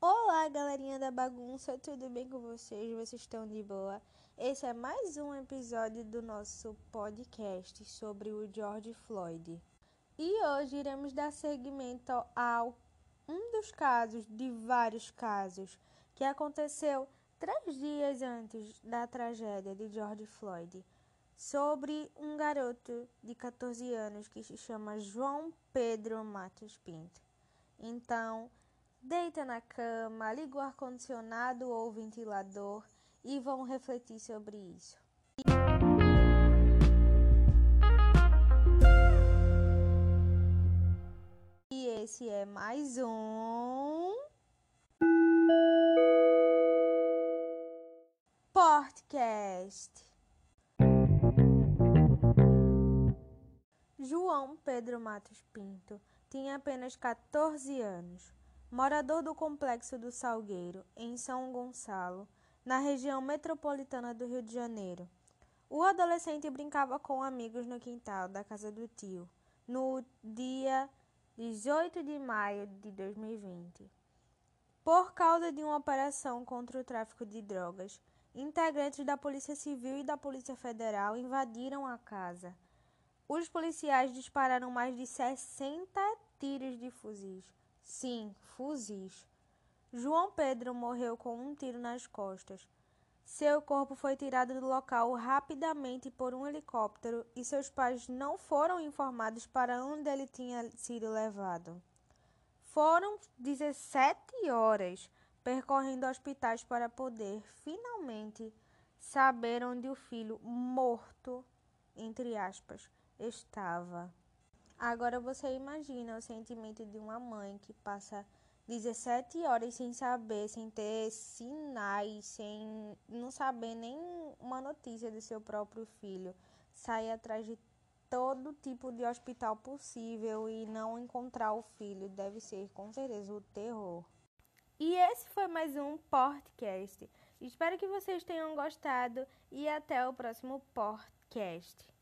Olá, galerinha da bagunça, tudo bem com vocês? Vocês estão de boa? Esse é mais um episódio do nosso podcast sobre o George Floyd. E hoje iremos dar seguimento ao um dos casos de vários casos que aconteceu três dias antes da tragédia de George Floyd, sobre um garoto de 14 anos que se chama João Pedro Matos Pinto. Então, deita na cama, liga o ar-condicionado ou o ventilador e vamos refletir sobre isso. E esse é mais um podcast. Pedro Matos Pinto tinha apenas 14 anos, morador do complexo do Salgueiro, em São Gonçalo, na região metropolitana do Rio de Janeiro. O adolescente brincava com amigos no quintal da casa do tio, no dia 18 de maio de 2020. Por causa de uma operação contra o tráfico de drogas, integrantes da Polícia Civil e da Polícia Federal invadiram a casa. Os policiais dispararam mais de 60 tiros de fuzis. Sim, fuzis. João Pedro morreu com um tiro nas costas. Seu corpo foi tirado do local rapidamente por um helicóptero e seus pais não foram informados para onde ele tinha sido levado. Foram 17 horas percorrendo hospitais para poder finalmente saber onde o filho morto, entre aspas, estava. Agora você imagina o sentimento de uma mãe que passa 17 horas sem saber, sem ter sinais, sem não saber nem uma notícia do seu próprio filho, sai atrás de todo tipo de hospital possível e não encontrar o filho deve ser com certeza o terror. E esse foi mais um podcast. Espero que vocês tenham gostado e até o próximo podcast.